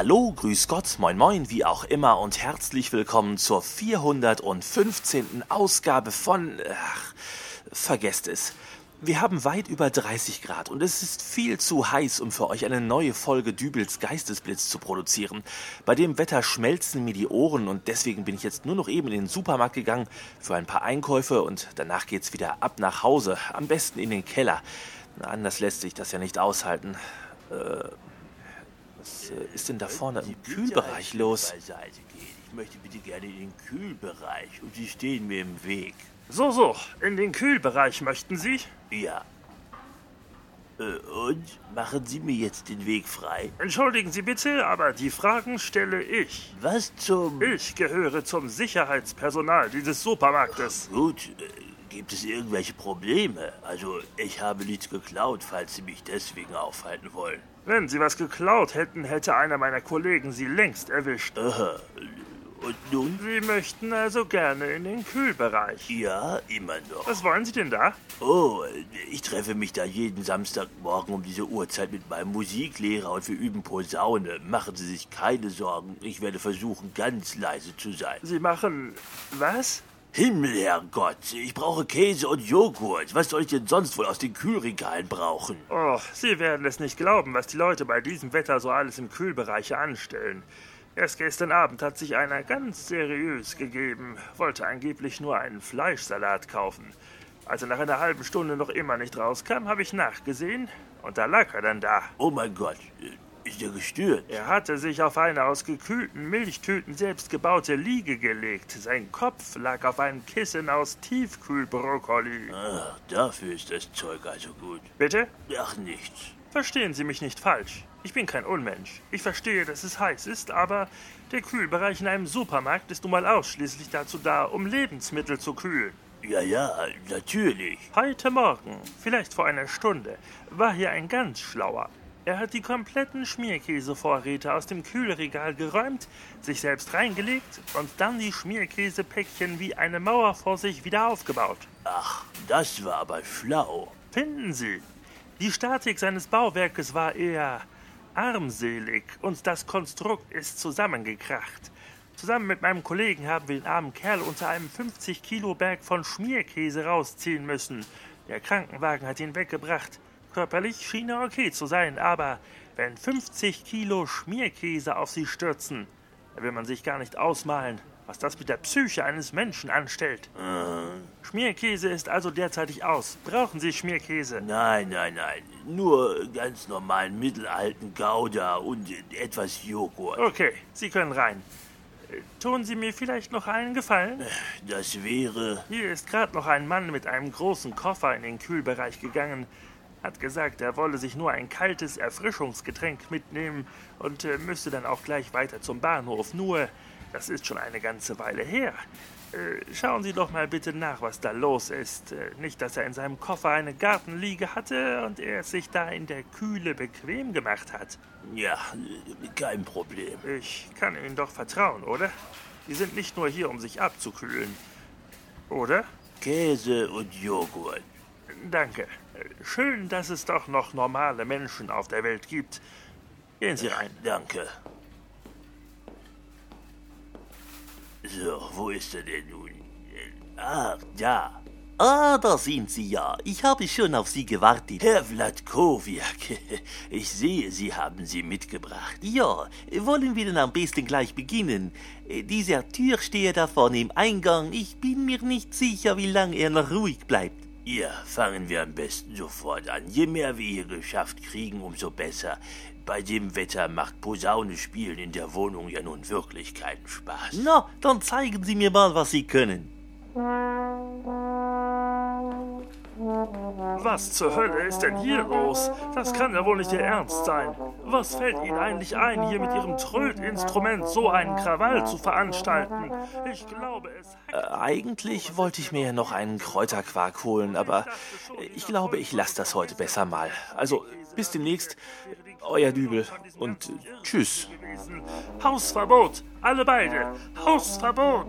hallo, grüß Gott, moin moin, wie auch immer und herzlich willkommen zur 415. Ausgabe von... Ach, vergesst es. Wir haben weit über 30 Grad und es ist viel zu heiß, um für euch eine neue Folge Dübels Geistesblitz zu produzieren. Bei dem Wetter schmelzen mir die Ohren und deswegen bin ich jetzt nur noch eben in den Supermarkt gegangen für ein paar Einkäufe und danach geht's wieder ab nach Hause, am besten in den Keller. Anders lässt sich das ja nicht aushalten. Äh, was äh, ist denn da vorne im Kühlbereich los? Ich möchte bitte gerne in den Kühlbereich und Sie stehen mir im Weg. So, so, in den Kühlbereich möchten Sie? Ja. Äh, und? Machen Sie mir jetzt den Weg frei? Entschuldigen Sie bitte, aber die Fragen stelle ich. Was zum... Ich gehöre zum Sicherheitspersonal dieses Supermarktes. Gut, äh, gibt es irgendwelche Probleme? Also, ich habe nichts geklaut, falls Sie mich deswegen aufhalten wollen. Wenn Sie was geklaut hätten, hätte einer meiner Kollegen Sie längst erwischt. Aha. Und nun? Sie möchten also gerne in den Kühlbereich. Ja, immer noch. Was wollen Sie denn da? Oh, ich treffe mich da jeden Samstagmorgen um diese Uhrzeit mit meinem Musiklehrer und wir üben Posaune. Machen Sie sich keine Sorgen. Ich werde versuchen, ganz leise zu sein. Sie machen was? Himmel, Herrgott, ich brauche Käse und Joghurt. Was soll ich denn sonst wohl aus den Kühlregalen brauchen? Oh, Sie werden es nicht glauben, was die Leute bei diesem Wetter so alles im Kühlbereich anstellen. Erst gestern Abend hat sich einer ganz seriös gegeben, wollte angeblich nur einen Fleischsalat kaufen. Als er nach einer halben Stunde noch immer nicht rauskam, habe ich nachgesehen und da lag er dann da. Oh mein Gott, ist er gestört? Er hatte sich auf eine aus gekühlten Milchtüten selbst gebaute Liege gelegt. Sein Kopf lag auf einem Kissen aus Tiefkühlbrokkoli. Ach, dafür ist das Zeug also gut. Bitte? Ach, nichts. Verstehen Sie mich nicht falsch. Ich bin kein Unmensch. Ich verstehe, dass es heiß ist, aber der Kühlbereich in einem Supermarkt ist nun mal ausschließlich dazu da, um Lebensmittel zu kühlen. Ja, ja, natürlich. Heute Morgen, vielleicht vor einer Stunde, war hier ein ganz schlauer. Er hat die kompletten Schmierkäsevorräte aus dem Kühlregal geräumt, sich selbst reingelegt und dann die Schmierkäsepäckchen wie eine Mauer vor sich wieder aufgebaut. Ach, das war aber schlau. Finden Sie? Die Statik seines Bauwerkes war eher armselig und das Konstrukt ist zusammengekracht. Zusammen mit meinem Kollegen haben wir den armen Kerl unter einem 50 Kilo Berg von Schmierkäse rausziehen müssen. Der Krankenwagen hat ihn weggebracht. Körperlich schien er okay zu sein, aber wenn 50 Kilo Schmierkäse auf sie stürzen, da will man sich gar nicht ausmalen, was das mit der Psyche eines Menschen anstellt. Äh, Schmierkäse ist also derzeitig aus. Brauchen Sie Schmierkäse? nein, nein, nein. Nur ganz normalen mittelalten Gouda und etwas Joghurt. Okay, Sie können rein. Äh, Tun Sie mir vielleicht noch einen Gefallen? Das wäre. Hier ist gerade noch ein Mann mit einem großen Koffer in den Kühlbereich gegangen. Hat gesagt, er wolle sich nur ein kaltes Erfrischungsgetränk mitnehmen und äh, müsste dann auch gleich weiter zum Bahnhof. Nur, das ist schon eine ganze Weile her. Äh, schauen Sie doch mal bitte nach, was da los ist. Äh, nicht, dass er in seinem Koffer eine Gartenliege hatte und er es sich da in der Kühle bequem gemacht hat. Ja, kein Problem. Ich kann Ihnen doch vertrauen, oder? Sie sind nicht nur hier, um sich abzukühlen. Oder? Käse und Joghurt. Danke. Schön, dass es doch noch normale Menschen auf der Welt gibt. Gehen Sie rein. Danke. So, wo ist er denn nun? Ah, da. Ah, da sind Sie ja. Ich habe schon auf Sie gewartet. Herr Vladkowiak, ich sehe, Sie haben sie mitgebracht. Ja, wollen wir denn am besten gleich beginnen? Dieser Türsteher da vorne im Eingang, ich bin mir nicht sicher, wie lange er noch ruhig bleibt. Ja, fangen wir am besten sofort an. Je mehr wir hier geschafft kriegen, umso besser. Bei dem Wetter macht Posaune spielen in der Wohnung ja nun wirklich keinen Spaß. Na, dann zeigen Sie mir mal, was Sie können. Was zur Hölle ist denn hier los? Das kann ja wohl nicht Ihr Ernst sein. Was fällt Ihnen eigentlich ein, hier mit Ihrem Trödinstrument so einen Krawall zu veranstalten? Ich glaube, es... Äh, eigentlich wollte ich mir ja noch einen Kräuterquark holen, aber ich glaube, ich lasse das heute besser mal. Also, bis demnächst, euer Dübel und tschüss. Hausverbot! Alle beide! Hausverbot!